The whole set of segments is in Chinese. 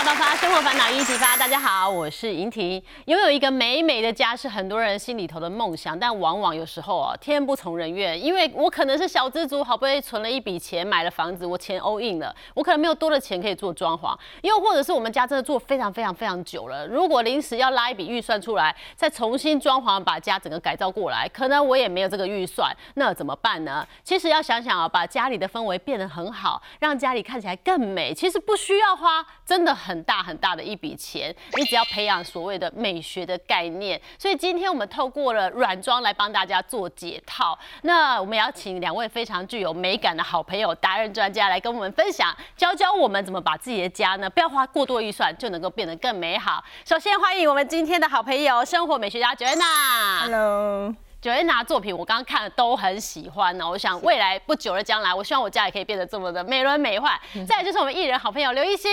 八八八，生活烦恼一起发。大家好，我是莹婷。拥有一个美美的家是很多人心里头的梦想，但往往有时候啊，天不从人愿。因为我可能是小资族，好不容易存了一笔钱买了房子，我钱 all in 了，我可能没有多的钱可以做装潢，又或者是我们家真的做非常非常非常久了，如果临时要拉一笔预算出来，再重新装潢把家整个改造过来，可能我也没有这个预算，那怎么办呢？其实要想想啊，把家里的氛围变得很好，让家里看起来更美，其实不需要花真的很很大很大的一笔钱，你只要培养所谓的美学的概念。所以今天我们透过了软装来帮大家做解套。那我们也要请两位非常具有美感的好朋友、达人专家来跟我们分享，教教我们怎么把自己的家呢，不要花过多预算就能够变得更美好。首先欢迎我们今天的好朋友，生活美学家 Joanna。Hello，九月拿作品，我刚刚看了都很喜欢呢。我想未来不久的将来，我希望我家也可以变得这么的美轮美奂。再来就是我们艺人好朋友刘一星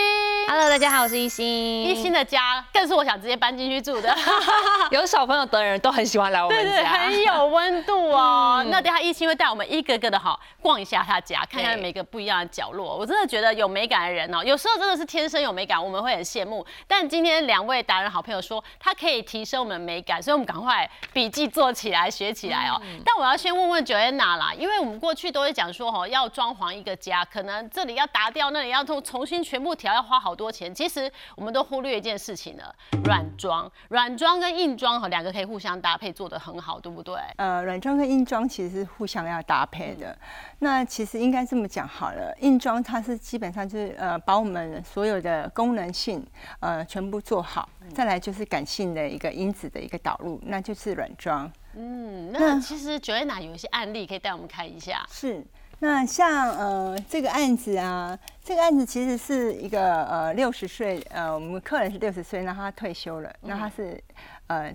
，Hello，大家好，我是一心。一星的家更是我想直接搬进去住的，有小朋友的人都很喜欢来我对对，们家，很有温度哦。那等下一星会带我们一个个的好逛一下他家，看看每个不一样的角落。我真的觉得有美感的人哦，有时候真的是天生有美感，我们会很羡慕。但今天两位达人好朋友说，他可以提升我们的美感，所以我们赶快笔记做起来，学起来哦。但我要先问问 Joanna 啦，因为我们过去都会讲说，哦，要装潢一个家，可能这里要打掉，那里要重重新全部调，要花好多钱。其实我们都忽略一件事情了，软装，软装跟硬装哈，两个可以互相搭配，做得很好，对不对？呃，软装跟硬装其实是互相要搭配的。那其实应该这么讲好了，硬装它是基本上就是呃把我们所有的功能性呃全部做好，再来就是感性的一个因子的一个导入，那就是软装。嗯，那其实 Joanna 有一些案例可以带我们看一下。是，那像呃这个案子啊，这个案子其实是一个呃六十岁，呃我们客人是六十岁，那他退休了，那他是呃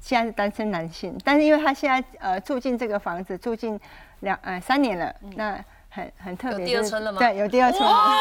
现在是单身男性，但是因为他现在呃住进这个房子住进两呃三年了，那很很特别，有第二春了吗对，有第二春了。哦，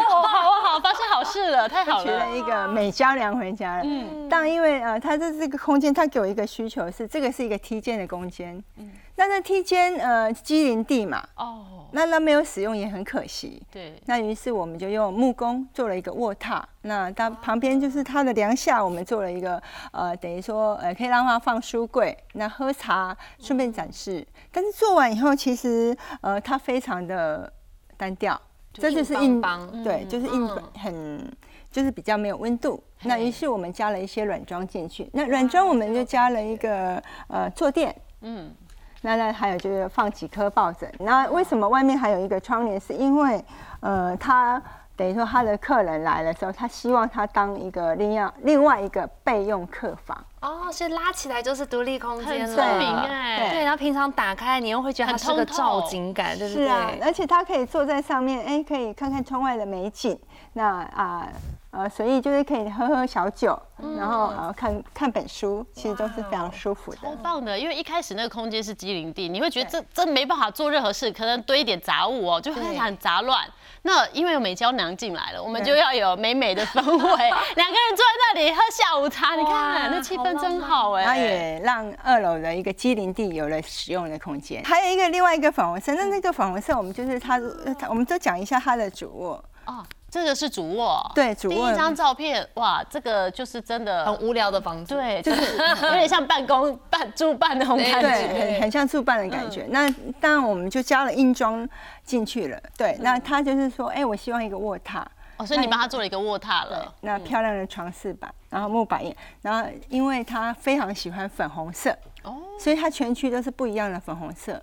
好啊好，发生好事了，太好了。娶了一个美娇娘回家了。嗯，但因为呃，他的这个空间，他给我一个需求是，这个是一个梯间的空间。嗯，那这梯间呃机灵地嘛，哦，那那没有使用也很可惜。对，那于是我们就用木工做了一个卧榻，那它旁边就是它的梁下，我们做了一个呃，等于说呃，可以让它放书柜，那喝茶顺便展示。但是做完以后，其实呃，它非常的单调，这就是硬硬邦邦对，就是硬嗯很就是比较没有温度。那于是我们加了一些软装进去，那软装我们就加了一个呃坐垫，嗯，那那还有就是放几颗抱枕。那为什么外面还有一个窗帘？是因为呃，他等于说他的客人来的时候，他希望他当一个另外另外一个备用客房。哦，所以拉起来就是独立空间了。很明哎。对，然后平常打开，你又会觉得它是个很通透照景感，对不对？是啊，而且他可以坐在上面，哎，可以看看窗外的美景。那啊。呃，随意就是可以喝喝小酒，然后呃看看本书，其实都是非常舒服的。超棒的，因为一开始那个空间是机灵地，你会觉得这这没办法做任何事，可能堆一点杂物哦，就会很杂乱。那因为有美娇娘进来了，我们就要有美美的氛围，两个人坐在那里喝下午茶，你看那气氛真好哎。它也让二楼的一个机灵地有了使用的空间。还有一个另外一个粉红色，那那个粉红色我们就是它我们都讲一下它的主卧。哦，这个是主卧，对主卧第一张照片，哇，这个就是真的很无聊的房子。对，就是有点像办公办住办那种感对，觉。很很像住办的感觉。那当然我们就加了硬装进去了。对，那他就是说，哎，我希望一个卧榻。哦，所以你帮他做了一个卧榻了。那漂亮的床饰板，然后木板印，然后因为他非常喜欢粉红色，哦，所以它全区都是不一样的粉红色。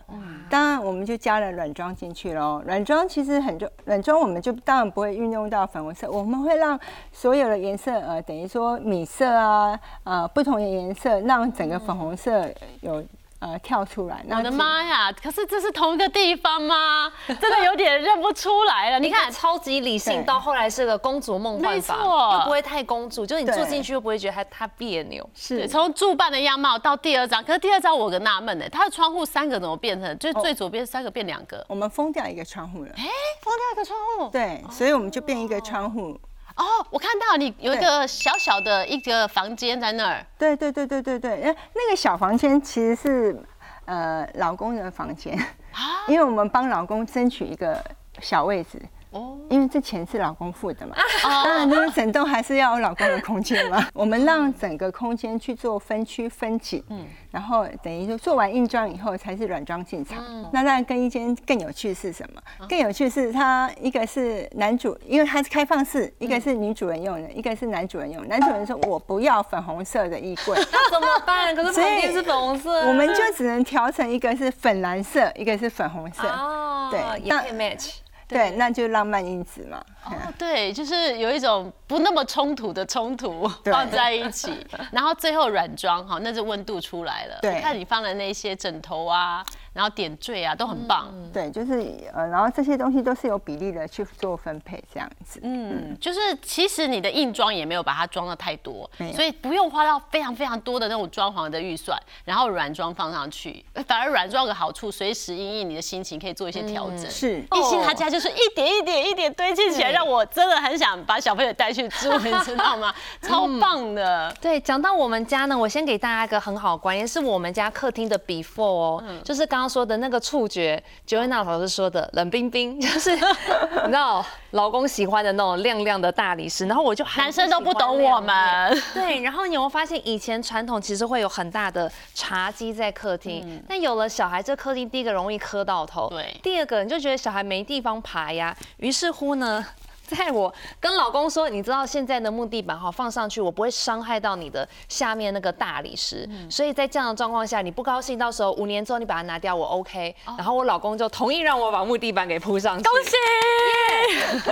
当然我们就加了软装进去喽。软装其实很重，软装我们就当然不会运用到粉红色，我们会让所有的颜色，呃，等于说米色啊，呃，不同的颜色，让整个粉红色有呃跳出来。我的妈呀！可是这是同一个地方吗？真的有点认不出来了。你你看，超级理性，到后来是个公主梦幻法，没错又不会太公主，就是你住进去又不会觉得它它别扭。对是从住办的样貌到第二张，可是第二张我有个纳闷呢，它的窗户三个怎么变成，就是最左边三个变两个？我们封掉一个窗户了。哎，封掉一个窗户。对，所以我们就变一个窗户。哦，我看到你有一个小小的一个房间在那儿。对对对对对对，呃，那个小房间其实是呃老公的房间，啊？因为我们帮老公争取一个小位置，哦，因为这钱是老公付的嘛，当然这个整栋还是要有老公的空间嘛。我们让整个空间去做分区分景，嗯，然后等于说做完硬装以后才是软装进场。那那更一间更有趣是什么？更有趣是它一个是男主，因为它是开放式，一个是女主人用的，一个是男主人用。男主人说我不要粉红色的衣柜，那 怎么办？可是旁边是粉红色，我们就只能调成一个是粉蓝色，一个是粉红色，哦，对，也可以 match。对，那就浪漫因子嘛。哦，对，就是有一种不那么冲突的冲突 放在一起，然后最后软装哈，那就温度出来了。对，看你放的那些枕头啊。然后点缀啊，都很棒。对，就是呃，然后这些东西都是有比例的去做分配，这样子。嗯，就是其实你的硬装也没有把它装的太多，所以不用花到非常非常多的那种装潢的预算，然后软装放上去，反而软装有个好处，随时因应你的心情可以做一些调整。是，一心他家就是一点一点一点堆积起来，让我真的很想把小朋友带去住，你知道吗？超棒的。对，讲到我们家呢，我先给大家一个很好的观念，是我们家客厅的 before 哦，就是刚刚。说的那个触觉，九位娜老师说的冷冰冰，就是 你知道老公喜欢的那种亮亮的大理石，然后我就男生都不懂我们，对，然后你会发现以前传统其实会有很大的茶几在客厅，但有了小孩，这客厅第一个容易磕到头，对，第二个你就觉得小孩没地方爬呀，于是乎呢。在我跟老公说，你知道现在的木地板哈放上去，我不会伤害到你的下面那个大理石，所以在这样的状况下，你不高兴，到时候五年之后你把它拿掉，我 OK。然后我老公就同意让我把木地板给铺上去，恭喜！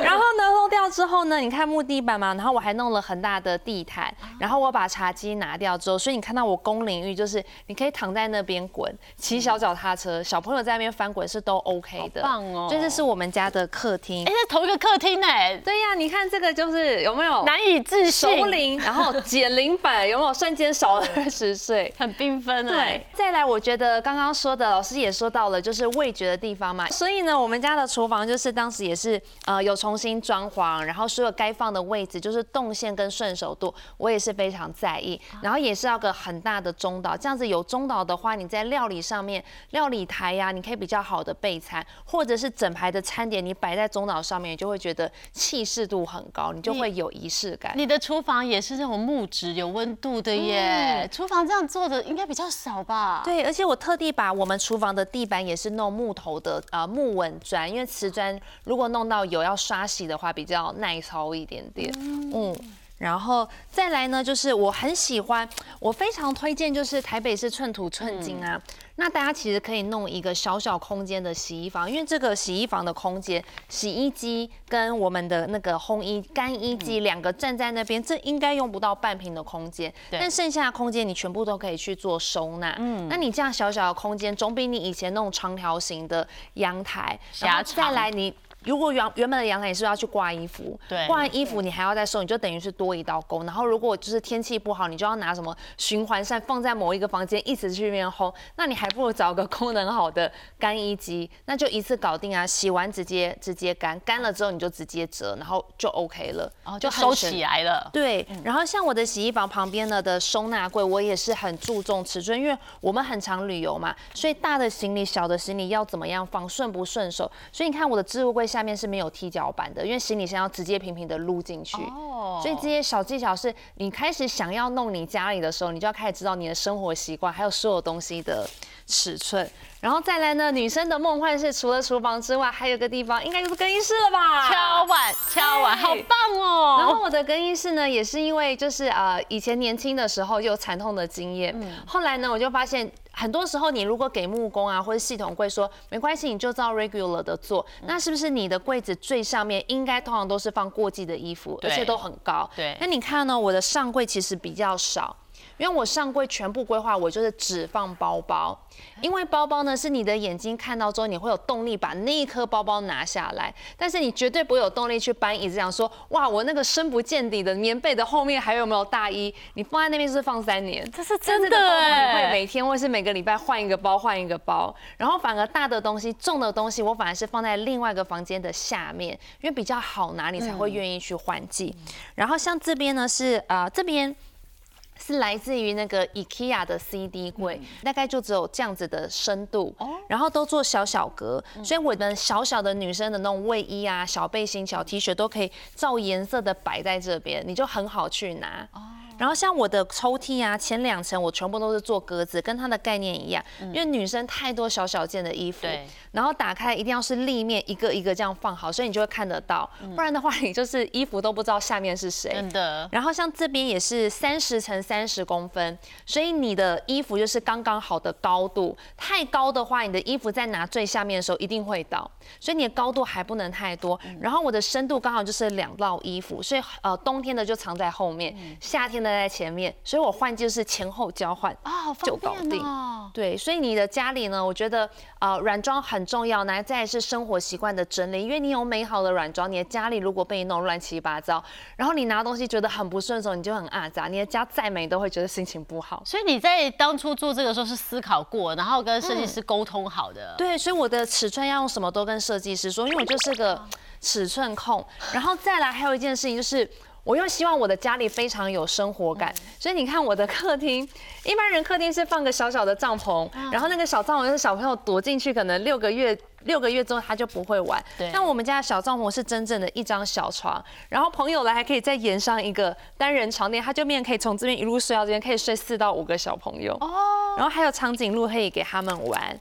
然后呢，弄掉之后呢，你看木地板嘛，然后我还弄了很大的地毯，然后我把茶几拿掉之后，所以你看到我公领域就是你可以躺在那边滚，骑小脚踏车，小朋友在那边翻滚是都 OK 的，棒哦！这是我们家的客厅，哎，是同一个客厅哎。对呀，你看这个就是有没有难以置信，熟龄，然后减龄版有没有？瞬间少了二十岁，很缤纷对，再来，我觉得刚刚说的老师也说到了，就是味觉的地方嘛。所以呢，我们家的厨房就是当时也是呃有重新装潢，然后所有该放的位置就是动线跟顺手度，我也是非常在意。然后也是要个很大的中岛，这样子有中岛的话，你在料理上面，料理台呀，你可以比较好的备餐，或者是整排的餐点你摆在中岛上面，就会觉得气势。度很高，你就会有仪式感。你的厨房也是这种木质有温度的耶，厨房这样做的应该比较少吧？对，而且我特地把我们厨房的地板也是弄木头的呃木纹砖，因为瓷砖如果弄到有要刷洗的话，比较耐操一点点。嗯。然后再来呢，就是我很喜欢，我非常推荐，就是台北市寸土寸金啊。那大家其实可以弄一个小小空间的洗衣房，因为这个洗衣房的空间，洗衣机跟我们的那个烘衣干衣机两个站在那边，这应该用不到半平的空间。但剩下的空间你全部都可以去做收纳。嗯。那你这样小小的空间，总比你以前那种长条形的阳台，然后再来你。如果原原本的阳台你是要去挂衣服，对，挂完衣服你还要再收，你就等于是多一道工。然后如果就是天气不好，你就要拿什么循环扇放在某一个房间，一直去那边烘。那你还不如找个功能好的干衣机，那就一次搞定啊！洗完直接直接干，干了之后你就直接折，然后就 OK 了，然后就收起来了。对，然后像我的洗衣房旁边呢的收纳柜，我也是很注重尺寸，因为我们很常旅游嘛，所以大的行李、小的行李要怎么样放，顺不顺手？所以你看我的置物柜。下面是没有踢脚板的，因为行李箱要直接平平的撸进去。哦，所以这些小技巧是你开始想要弄你家里的时候，你就要开始知道你的生活习惯，还有所有东西的尺寸。然后再来呢，女生的梦幻是除了厨房之外，还有个地方，应该就是更衣室了吧？敲碗，敲碗，好棒哦！然后我的更衣室呢，也是因为就是呃以前年轻的时候有惨痛的经验，后来呢我就发现。很多时候，你如果给木工啊或者系统柜说没关系，你就照 regular 的做，那是不是你的柜子最上面应该通常都是放过季的衣服，而且都很高？对。那你看呢？我的上柜其实比较少。因为我上柜全部规划，我就是只放包包，因为包包呢是你的眼睛看到之后，你会有动力把那一颗包包拿下来，但是你绝对不会有动力去搬椅子，想说哇，我那个深不见底的棉被的后面还有没有大衣？你放在那边是放三年，这是真的哎，会每天或是每个礼拜换一个包，换一个包，然后反而大的东西、重的东西，我反而是放在另外一个房间的下面，因为比较好拿，你才会愿意去换季。然后像这边呢是啊这边。是来自于那个 IKEA 的 CD 柜，大概就只有这样子的深度，然后都做小小格，所以我们小小的女生的那种卫衣啊、小背心、小 T 恤都可以照颜色的摆在这边，你就很好去拿。然后像我的抽屉啊，前两层我全部都是做格子，跟它的概念一样，因为女生太多小小件的衣服，对，然后打开一定要是立面一个一个这样放好，所以你就会看得到，不然的话你就是衣服都不知道下面是谁。真的。然后像这边也是三十乘三十公分，所以你的衣服就是刚刚好的高度，太高的话，你的衣服在拿最下面的时候一定会倒，所以你的高度还不能太多。然后我的深度刚好就是两道衣服，所以呃冬天的就藏在后面，夏天的在前面，所以我换就是前后交换啊，好就搞定哦。对，所以你的家里呢，我觉得呃软装很重要，那再来是生活习惯的整理，因为你有美好的软装，你的家里如果被你弄乱七八糟，然后你拿东西觉得很不顺手，你就很阿杂，你的家再美都会觉得心情不好。所以你在当初做这个时候是思考过，然后跟设计师沟通好的。对，所以我的尺寸要用什么都跟设计师说，因为我就是个尺寸控。然后再来还有一件事情就是。我又希望我的家里非常有生活感，所以你看我的客厅，一般人客厅是放个小小的帐篷，然后那个小帐篷是小朋友躲进去，可能六个月六个月之后他就不会玩。对但我们家的小帐篷是真正的一张小床，然后朋友来还可以再延上一个单人床垫，他就面可以从这边一路睡到这边，可以睡四到五个小朋友。哦。然后还有长颈鹿可以给他们玩，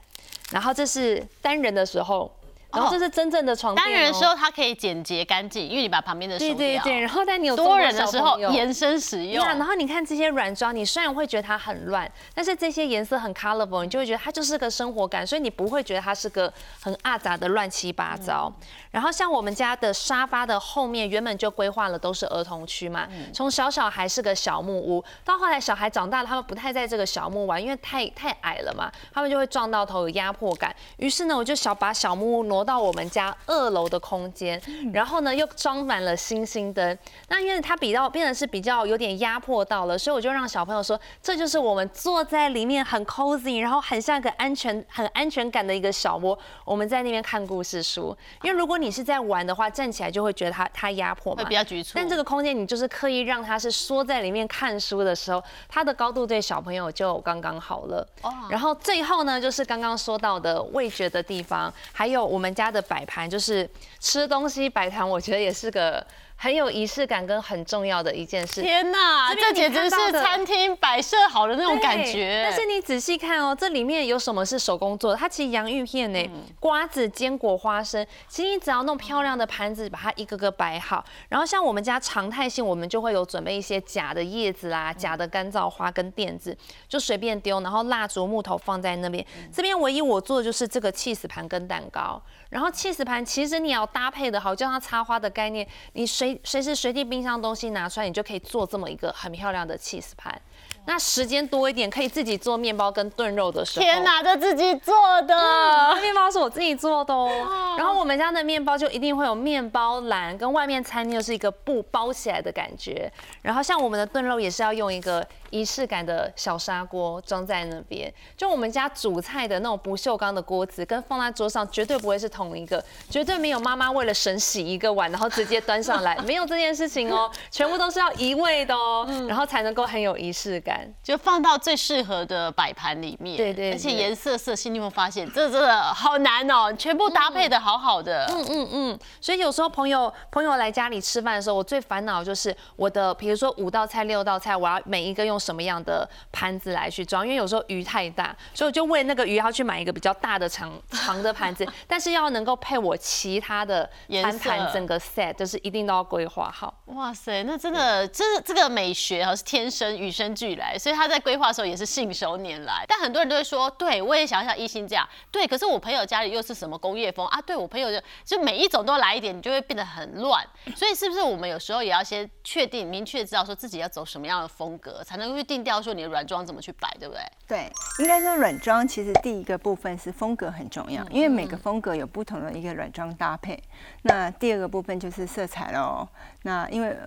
然后这是单人的时候。然后这是真正的床垫、哦。单人的时候它可以简洁干净，因为你把旁边的收掉。对对对，然后但你有多人的时候延伸使用。呀，然后你看这些软装，你虽然会觉得它很乱，但是这些颜色很 colorful，你就会觉得它就是个生活感，所以你不会觉得它是个很阿杂的乱七八糟。然后像我们家的沙发的后面原本就规划了都是儿童区嘛，从小小孩是个小木屋，到后来小孩长大了，他们不太在这个小木玩，因为太太矮了嘛，他们就会撞到头有压迫感。于是呢，我就想把小木屋挪到我们家二楼的空间，然后呢又装满了星星灯。那因为它比较变得是比较有点压迫到了，所以我就让小朋友说，这就是我们坐在里面很 cozy，然后很像个安全、很安全感的一个小窝。我们在那边看故事书，因为如果你是在玩的话，站起来就会觉得它它压迫嘛，会比较局促但这个空间你就是刻意让它是缩在里面看书的时候，它的高度对小朋友就刚刚好了。哦然后最后呢，就是刚刚说到的味觉的地方，还有我们家的摆盘，就是吃东西摆盘，我觉得也是个很有仪式感跟很重要的一件事。天哪，这简直是餐厅摆设好的那种感觉。但是你仔细看哦，这里面有什么是手工做的？它其实洋芋片呢、嗯瓜子、坚果、花生，其实你只要弄漂亮的盘子，把它一个个摆好。然后像我们家常态性，我们就会有准备一些假的叶子啦、嗯假的干燥花跟垫子，就随便丢。然后蜡烛、木头放在那边。嗯这边唯一我做的就是这个 cheese 盘跟蛋糕。然后 cheese 盘其实你要搭配的好，就像插花的概念，你随随时随地冰箱东西拿出来，你就可以做这么一个很漂亮的 cheese 盘。那时间多一点，可以自己做面包跟炖肉的时候。天哪，这自己做的，这面包是我自己做的哦。然后我们家的面包就一定会有面包篮，跟外面餐厅就是一个布包起来的感觉。然后像我们的炖肉也是要用一个仪式感的小砂锅装在那边。就我们家煮菜的那种不锈钢的锅子，跟放在桌上绝对不会是同一个，绝对没有妈妈为了省洗一个碗，然后直接端上来，没有这件事情哦，全部都是要移位的哦，然后才能够很有仪式感。就放到最适合的摆盘里面。对对而且颜色色系，你有没有发现，这真的好难哦，全部搭配的好好的。嗯嗯嗯，所以有时候朋友朋友来家里吃饭的时候，我最烦恼就是我的，比如说五道菜、六道菜，我要每一个用什么样的盘子来去装，因为有时候鱼太大，所以我就为那个鱼要去买一个比较大的长长的盘子，但是要能够配我其他的颜餐盘色整个 set，就是一定都要规划好。哇塞，那真的，这这个美学哈是天生与生俱来，所以他在规划的时候也是信手拈来。但很多人都会说，对我也想要像一心这样，对，可是我朋友家里又是什么工业风啊？对我朋友就就每一种都来一点，你就会变得很乱。所以是不是我们有时候也要先确定、明确知道说自己要走什么样的风格，才能够去定调说你的软装怎么去摆，对不对？对，应该说软装其实第一个部分是风格很重要，因为每个风格有不同的一个软装搭配。那第二个部分就是色彩喽。那因为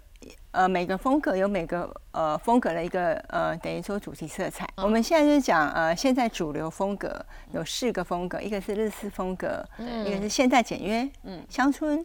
呃每个风格有每个呃风格的一个呃等于说主题色彩。我们现在就是讲呃现在主流风格有四个风格，一个是日式风格，一个是现代简约，嗯，乡村。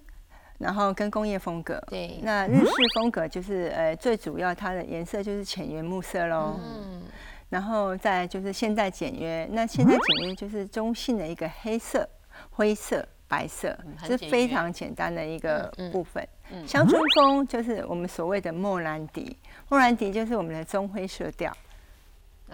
然后跟工业风格。对那日式风格就是呃最主要它的颜色就是浅原木色喽。嗯，然后再就是现代简约，那现代简约就是中性的一个黑色、灰色、白色，是非常简单的一个嗯嗯部分。乡村风就是我们所谓的莫兰迪，莫兰迪就是我们的棕灰色调。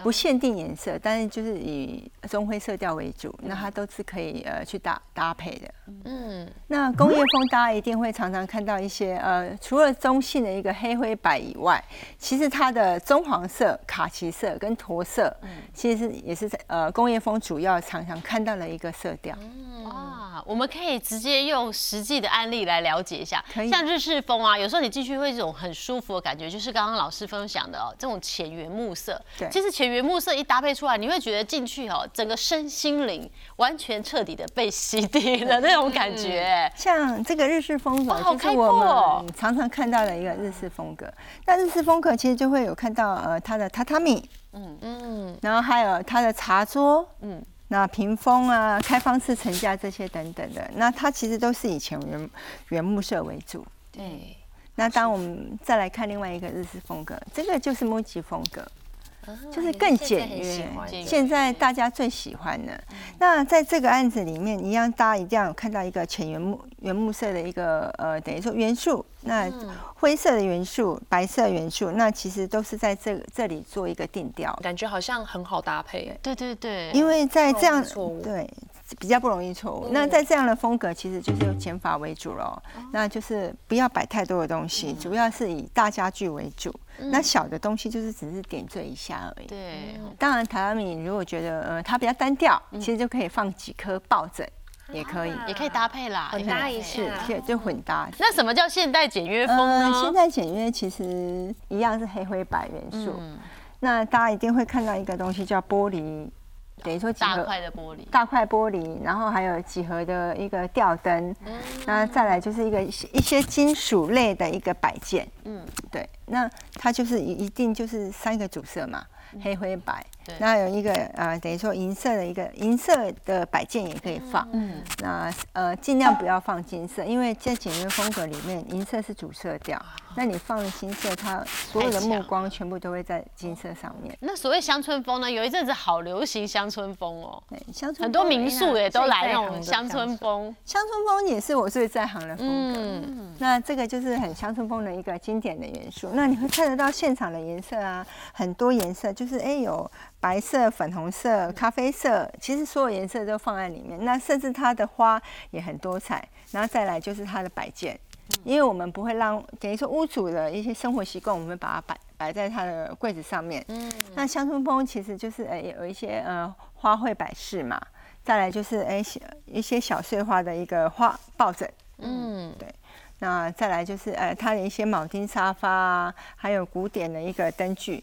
不限定颜色，但是就是以棕灰色调为主，那它都是可以呃去搭搭配的。嗯，那工业风大家一定会常常看到一些呃，除了中性的一个黑灰白以外，其实它的棕黄色、卡其色跟驼色，其实是也是在呃工业风主要常常看到的一个色调。哇，我们可以直接用实际的案例来了解一下。像日式风啊，有时候你进去会有一种很舒服的感觉，就是刚刚老师分享的哦，这种浅原木色。对。其实浅原木色一搭配出来，你会觉得进去哦，整个身心灵完全彻底的被洗涤的那种感觉。像这个日式风格就是我们常常看到的一个日式风格。那日式风格其实就会有看到呃它的榻榻米，嗯。嗯，然后还有它的茶桌，嗯嗯，那屏风啊、开放式层架这些等等的，那它其实都是以前原原木色为主。对，那当我们再来看另外一个日式风格，这个就是 MUJI 风格，就是更简约，现在大家最喜欢的。那在这个案子里面，一样大家一定要有看到一个浅原木原木色的一个呃，等于说元素。那灰色的元素、白色元素，那其实都是在这这里做一个定调。感觉好像很好搭配。对对对，因为在这样对比较不容易错误。那在这样的风格，其实就是用减法为主喽。那就是不要摆太多的东西，主要是以大家具为主。那小的东西就是只是点缀一下而已。对，当然，榻榻米如果觉得呃它比较单调，其实就可以放几颗抱枕，也可以。也可以搭配啦，混搭一是下，就就混搭。那什么叫现代简约风呢，现代？简约其实一样是黑灰白元素。嗯那大家一定会看到一个东西叫玻璃，等于说几大何块的玻璃，大块玻璃，然后还有几何的一个吊灯，嗯。那再来就是一个一些一些金属类的一个摆件，嗯，对，那它就是一一定就是三个主色嘛，黑灰白那有一个呃等于说银色的一个银色的摆件也可以放，嗯，那呃尽量不要放金色，因为在简约风格里面银色是主色调，那你放了金色，它所有的目光全部都会在金色上面。那所谓乡村风呢？有一阵子好流行乡村风哦，对，乡村很多民宿也都来那种乡村风。乡村风也是我最在行的风格。嗯，那这个就是很乡村风的一个经典的元素。那你会看得到现场的颜色啊，很多颜色，就是哎有白色、粉红色、咖啡色，其实所有颜色都放在里面。那甚至它的花也很多彩，然后再来就是它的摆件，因为我们不会让等于说屋主的一些生活习惯，我们把它摆摆在它的柜子上面。嗯那乡村风其实就是哎有一些呃花卉摆饰嘛，再来就是哎小一些小碎花的一个花抱枕。嗯，对那再来就是呃，它的一些铆钉沙发啊，还有古典的一个灯具，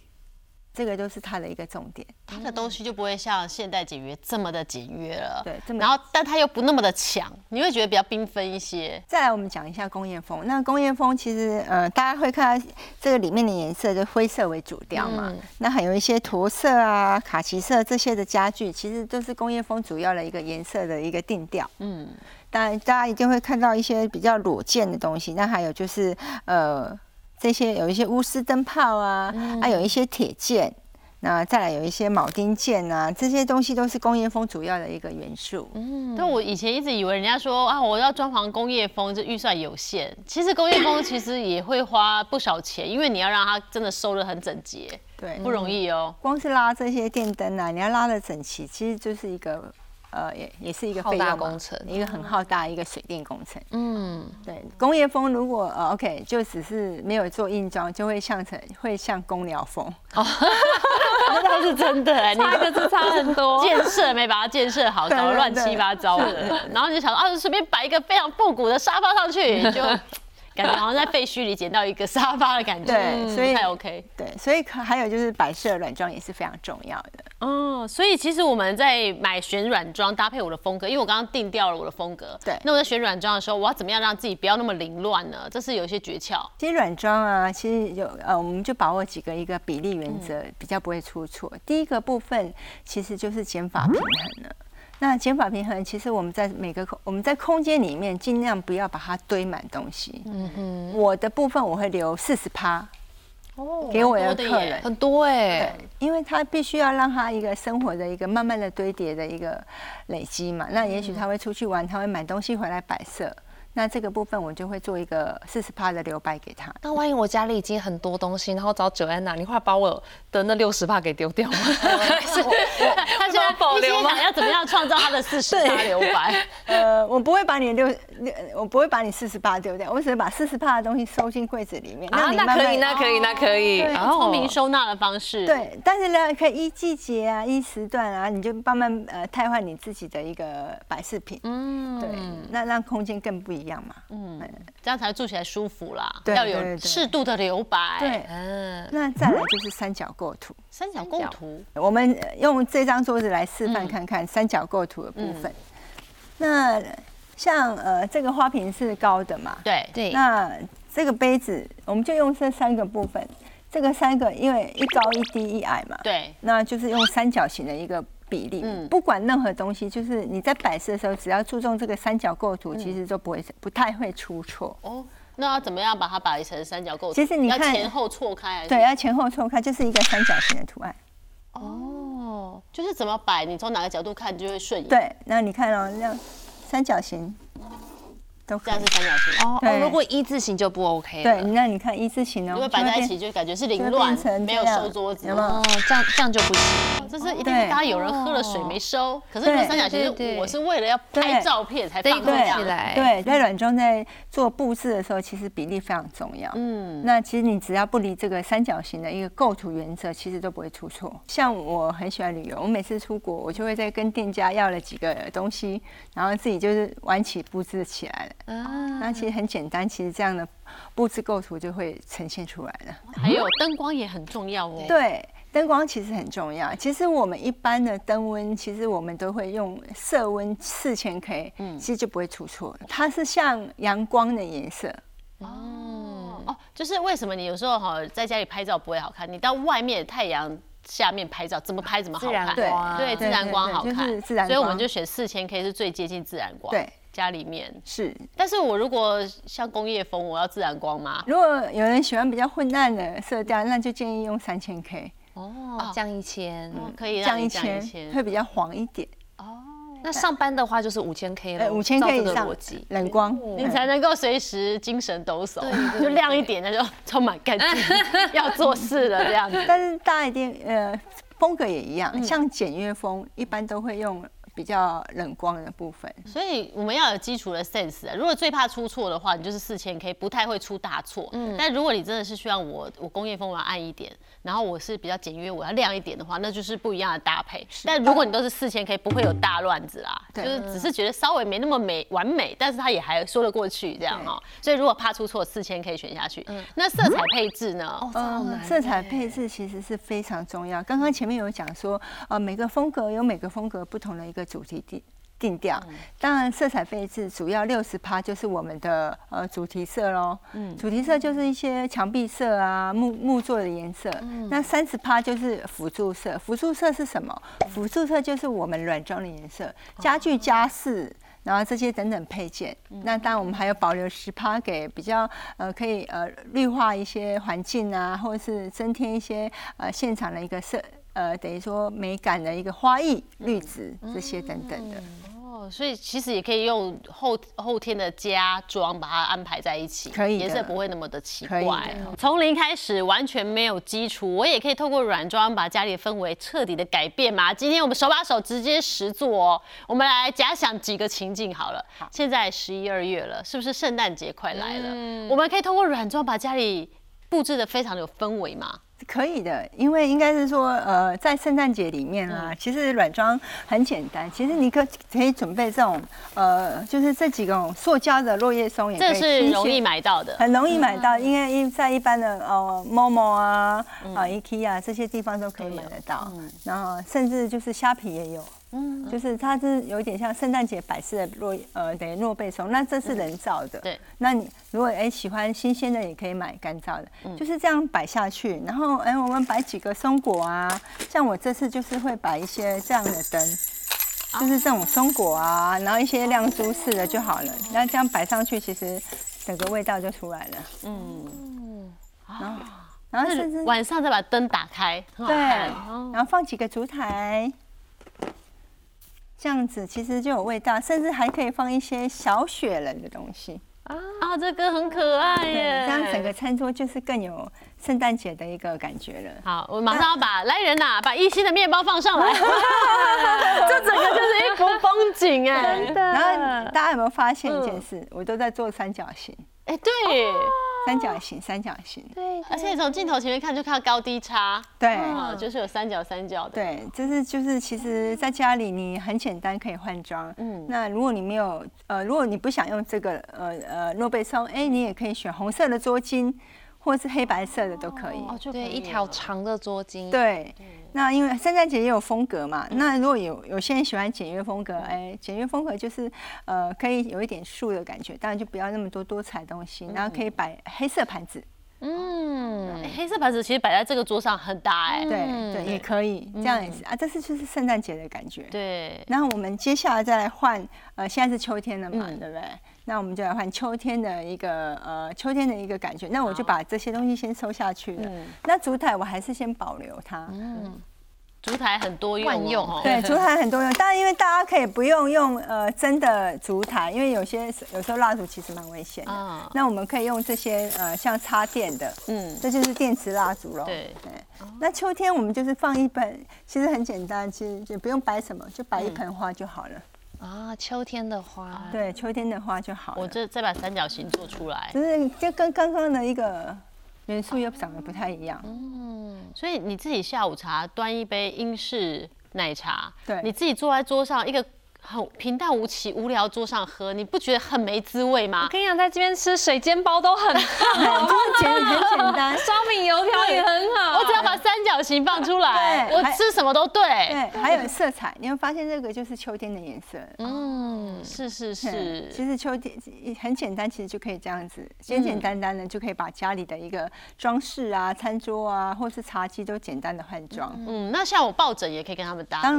这个就是它的一个重点。它的东西就不会像现代简约这么的简约了，对这么然后但它又不那么的强，你会觉得比较缤纷一些。再来，我们讲一下工业风。那工业风其实呃，大家会看到这个里面的颜色就灰色为主调嘛。嗯那还有一些驼色啊、卡其色这些的家具，其实都是工业风主要的一个颜色的一个定调。嗯，当然，大家一定会看到一些比较裸见的东西。那还有就是呃，这些有一些钨丝灯泡啊，还、有一些铁件。那再来有一些铆钉件啊，这些东西都是工业风主要的一个元素。嗯但我以前一直以为人家说啊，我要装潢工业风，这预算有限。其实工业风其实也会花不少钱，因为你要让它真的收的很整洁，对，不容易哦。光是拉这些电灯啊，你要拉的整齐，其实就是一个呃，也也是一个浩大费用工程。一个很浩大一个水电工程。嗯，对，工业风如果呃 OK，就只是没有做硬装，就会像成会像公鸟风。哦。那倒是真的哎，你差一个字差很多。建设没把它建设好，搞得乱七八糟的，然后你就想说啊，随便摆一个非常复古的沙发上去，就感觉好像在废墟里捡到一个沙发的感觉，所以太 OK。对，所以可还有就是摆设软装也是非常重要的。哦，所以其实我们在买选软装搭配我的风格，因为我刚刚定掉了我的风格。对那我在选软装的时候，我要怎么样让自己不要那么凌乱呢？这是有一些诀窍。其实软装啊，其实有呃，我们就把握几个一个比例原则，比较不会出错。第一个部分其实就是减法平衡了。那减法平衡，其实我们在每个空我们在空间里面尽量不要把它堆满东西。嗯哼，我的部分我会留四十趴哦给我的客人，很多哎对，，因为他必须要让他一个生活的一个慢慢的堆叠的一个累积嘛。那也许他会出去玩，他会买东西回来摆设。那这个部分我就会做一个四十趴的留白给他。那万一我家里已经很多东西，然后找九安娜，你会把我的那六十帕给丢掉吗？他现在保留吗想要怎么样创造他的四十八留白？呃，我不会把你六六，我不会把你四十八丢掉，我只是把四十趴的东西收进柜子里面。啊，你慢慢那可以，那可以，那可以，对哦聪明收纳的方式。，对，但是呢，可以依季节啊，依时段啊，你就慢慢呃汰换你自己的一个摆饰品。嗯，对，那让空间更不一样嘛。嗯，这样才住起来舒服啦。对要有适度的留白。对，嗯，那再来就是三角构图。三角构图，我们呃用这张桌子来示嗯范看看三角构图的部分。那像呃这个花瓶是高的嘛？对对，那这个杯子我们就用这三个部分，这个三个因为一高一低一矮嘛，对，那就是用三角形的一个比例。嗯不管任何东西，就是你在摆设的时候，只要注重这个三角构图，其实就不会不太会出错。哦，那要怎么样把它摆成三角构图？其实你看要前后错开？对，，要前后错开，就是一个三角形的图案。哦，就是怎么摆，你从哪个角度看就会顺眼。，对，那你看哦，那样三角形这样是。三角形。哦哦，如果一字形就不 OK 了对，那你看一字形呢，如果摆在一起，就感觉是凌乱没有收桌子有。没有哦，这样这样就不行，这是一定是大家有人喝了水没收，可是如果三角形我是为了要拍照片才放对这样起。来，对，在软装在做布置的时候，其实比例非常重要。嗯，那其实你只要不离这个三角形的一个构图原则，其实都不会出错。像我很喜欢旅游，我每次出国，我就会在跟店家要了几个东西，然后自己就是玩起布置起来了。啊，那其实很简单，其实这样的布置构图就会呈现出来了。还有灯光也很重要哦。对，灯光其实很重要。其实我们一般的灯温，其实我们都会用色温四千 K，嗯，其实就不会出错。它是像阳光的颜色，哦哦，就是为什么你有时候哈在家里拍照不会好看，你到外面太阳下面拍照，怎么拍怎么好自然看。对光，对，自然光好对看，就是自然所以我们就选四千 K 是最接近自然光。对，家里面。是。但是我如果像工业风，我要自然光吗？如果有人喜欢比较混暗的色调，那就建议用三千 K，哦，降一千，哦可以降一千千。会比较黄一点哦，那上班的话就是五千 K 了，呃，五千 K 以上冷光，你才能够随时精神抖擞，就亮一点，那就充满干劲，要做事了这样子。但是大一点，呃，风格也一样，嗯像简约风一般都会用比较冷光的部分。所以我们要有基础的 sense 啊。如果最怕出错的话，你就是四千 K，不太会出大错。嗯但如果你真的是需要我我工业风我要暗一点，然后我是比较简约，我要亮一点的话，那就是不一样的搭配。但如果你都是四千 K，不会有大乱子啦，就是只是觉得稍微没那么美完美，但是它也还说得过去这样哈。所以如果怕出错，四千 K 选下去。嗯那色彩配置呢？哦，色彩配置其实是非常重要。刚刚前面有讲说，呃，每个风格有每个风格不同的一个主题定定调。当然，色彩配置主要六十趴就是我们的呃主题色喽。嗯，主题色就是一些墙壁色啊、木木做的颜色。那三十趴就是辅助色。辅助色是什么？辅助色就是我们软装的颜色，家具家饰。然后这些等等配件，那当然我们还有保留十趴给比较呃可以呃绿化一些环境啊，或者是增添一些呃现场的一个色呃等于说美感的一个花艺、绿植这些等等的。哦，所以其实也可以用后后天的家装把它安排在一起，可以颜色不会那么的奇怪。从零开始，完全没有基础，我也可以透过软装把家里的氛围彻底的改变嘛。今天我们手把手直接实做哦，我们来假想几个情境好了。现在十一二月了，是不是圣诞节快来了？我们可以通过软装把家里布置的非常有氛围嘛。可以的，因为应该是说，呃，在圣诞节里面啊，其实软装很简单。其实你可可以准备这种，呃，就是这几种塑胶的落叶松，也可这以这是容易买到的。很容易买到，因为一在一般的呃 Momo 啊、啊 IKEA 这些地方都可以买得到，然后甚至就是虾皮也有。嗯，就是它是有点像圣诞节摆设的落呃等于诺贝松，那这是人造的。对，那你如果哎喜欢新鲜的，也可以买干燥的，就是这样摆下去。然后哎，我们摆几个松果啊，像我这次就是会摆一些这样的灯，就是这种松果啊，然后一些亮珠式的就好了。那这样摆上去，其实整个味道就出来了。嗯，然后，然后是晚上再把灯打开，对，然后放几个烛台，这样子其实就有味道，甚至还可以放一些小雪人的东西。啊，这个很可爱，耶！这样整个餐桌就是更有圣诞节的一个感觉了。好，我马上要把来人呐，把一心的面包放上来，这整个就是一幅风景哎。然后大家有没有发现一件事？我都在做三角形，哎，对，三角形，三角形。对，而且从镜头前面看就看到高低差，对，啊，就是有三角三角的。对，就是就是，其实在家里你很简单可以换装。嗯，那如果你没有呃，如果你不想用这个呃呃诺贝松，哎，你也可以选红色的桌巾，或是黑白色的都可以。哦，就可以对，一条长的桌巾。对，那因为圣诞节也有风格嘛，那如果有有些人喜欢简约风格，哎，简约风格就是呃可以有一点素的感觉，当然就不要那么多多彩东西，然后可以摆黑色盘子，嗯，哎黑色盘子其实摆在这个桌上很大哎。对对，也可以，这样也是啊，这是就是圣诞节的感觉。对，然后我们接下来再来换，呃，现在是秋天了嘛，对不对？那我们就来换秋天的一个呃秋天的一个感觉。那我就把这些东西先收下去了。那烛台我还是先保留它。嗯烛台很多用哦，万用哦对，烛台很多用，当然因为大家可以不用用呃真的烛台，因为有些有时候蜡烛其实蛮危险的。啊那我们可以用这些呃像插电的，嗯，这就是电池蜡烛喽。对那秋天我们就是放一盆，其实很简单，其实也不用摆什么，就摆一盆花就好了。啊，秋天的花，对，秋天的花就好了。我这再把三角形做出来。就是就跟刚刚的一个元素又长得不太一样。嗯，所以你自己下午茶端一杯英式奶茶，对你自己坐在桌上一个很平淡无奇、无聊桌上喝，你不觉得很没滋味吗我？跟你讲，在这边吃水煎包都很好，就是简很简单。烧饼油条也很把三角形放出来，我吃什么都对。对，还有色彩，你会发现这个就是秋天的颜色。嗯，是是是，其实秋天很简单，其实就可以这样子，简简单单的就可以把家里的一个装饰啊、餐桌啊，或是茶几都简单的换装。嗯，那像我抱枕也可以跟他们搭，对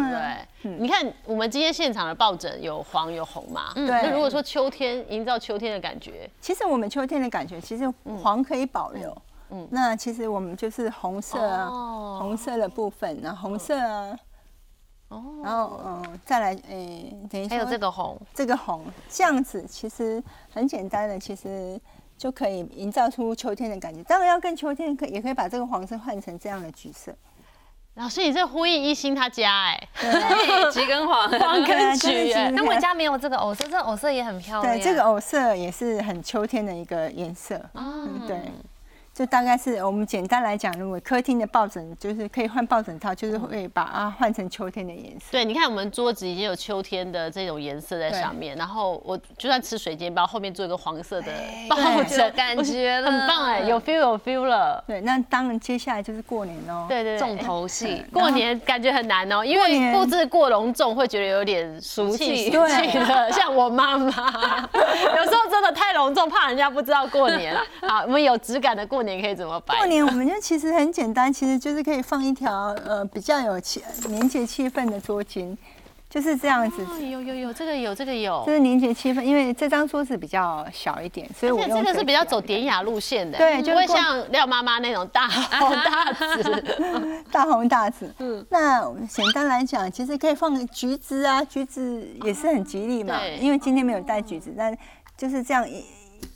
对？你看我们今天现场的抱枕有黄有红嘛，对那如果说秋天营造秋天的感觉，其实我们秋天的感觉，其实黄可以保留。嗯，那其实我们就是红色啊，哦红色的部分，然后红色啊，哦，然后嗯，再来，诶，等一下，还有这个红，这个红，这样子其实很简单的，其实就可以营造出秋天的感觉。当然要跟秋天可也可以把这个黄色换成这样的橘色，老师你这呼应一心他家哎，对，橘跟黄。黄跟橘哎橘，但我家没有这个藕色，这藕色也很漂亮。对，这个藕色也是很秋天的一个颜色。嗯，嗯对。就大概是我们简单来讲，如果客厅的抱枕就是可以换抱枕套，就是会把它换成秋天的颜色。对，你看我们桌子已经有秋天的这种颜色在上面，然后我就算吃水煎包，后面做一个黄色的抱对枕，有感觉很棒哎，有 feel 有 feel 了。对，那当然接下来就是过年哦。对对对，重头戏。过年感觉很难哦，因为布置过隆重会觉得有点俗气俗俗气气的，像我妈妈，有时候真的太隆重，怕人家不知道过年。好，我们有质感的过年可以怎么摆？过年我们就其实很简单，其实就是可以放一条呃比较有气年节气氛的桌巾，就是这样子。哦有有有，这个有这个有这，是年节气氛，因为这张桌子比较小一点，所以我而且这个是比较走典雅路线的，对就会像廖妈妈那种大 红大紫。大红大紫。嗯，那我们简单来讲，其实可以放橘子啊，橘子也是很吉利嘛。对因为今天没有带橘子，但就是这样一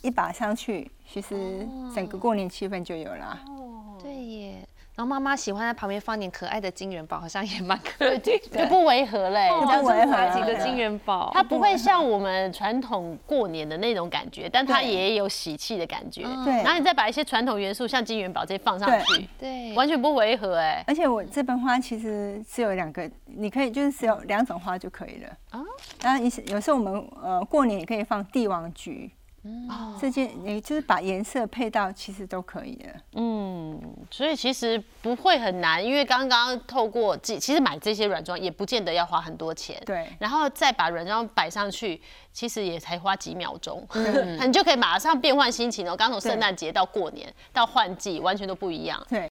一把上去，其实整个过年气氛就有了。哦对耶。然后妈妈喜欢在旁边放点可爱的金元宝，好像也蛮可爱的。就不违和嘞，不违和拿几个金元宝，它不会像我们传统过年的那种感觉，但它也有喜气的感觉。对然后你再把一些传统元素，像金元宝这些放上去，对，完全不违和哎。而且我这盆花其实只有两个，你可以就是只有两种花就可以了。啊啊，然后有时候我们呃过年也可以放帝王菊，哦这件也就是把颜色配到，其实都可以的。嗯，所以其实不会很难，因为刚刚透过这其实买这些软装也不见得要花很多钱。对然后再把软装摆上去，其实也才花几秒钟，你就可以马上变换心情哦。刚从圣诞节到过年到换季，完全都不一样。对，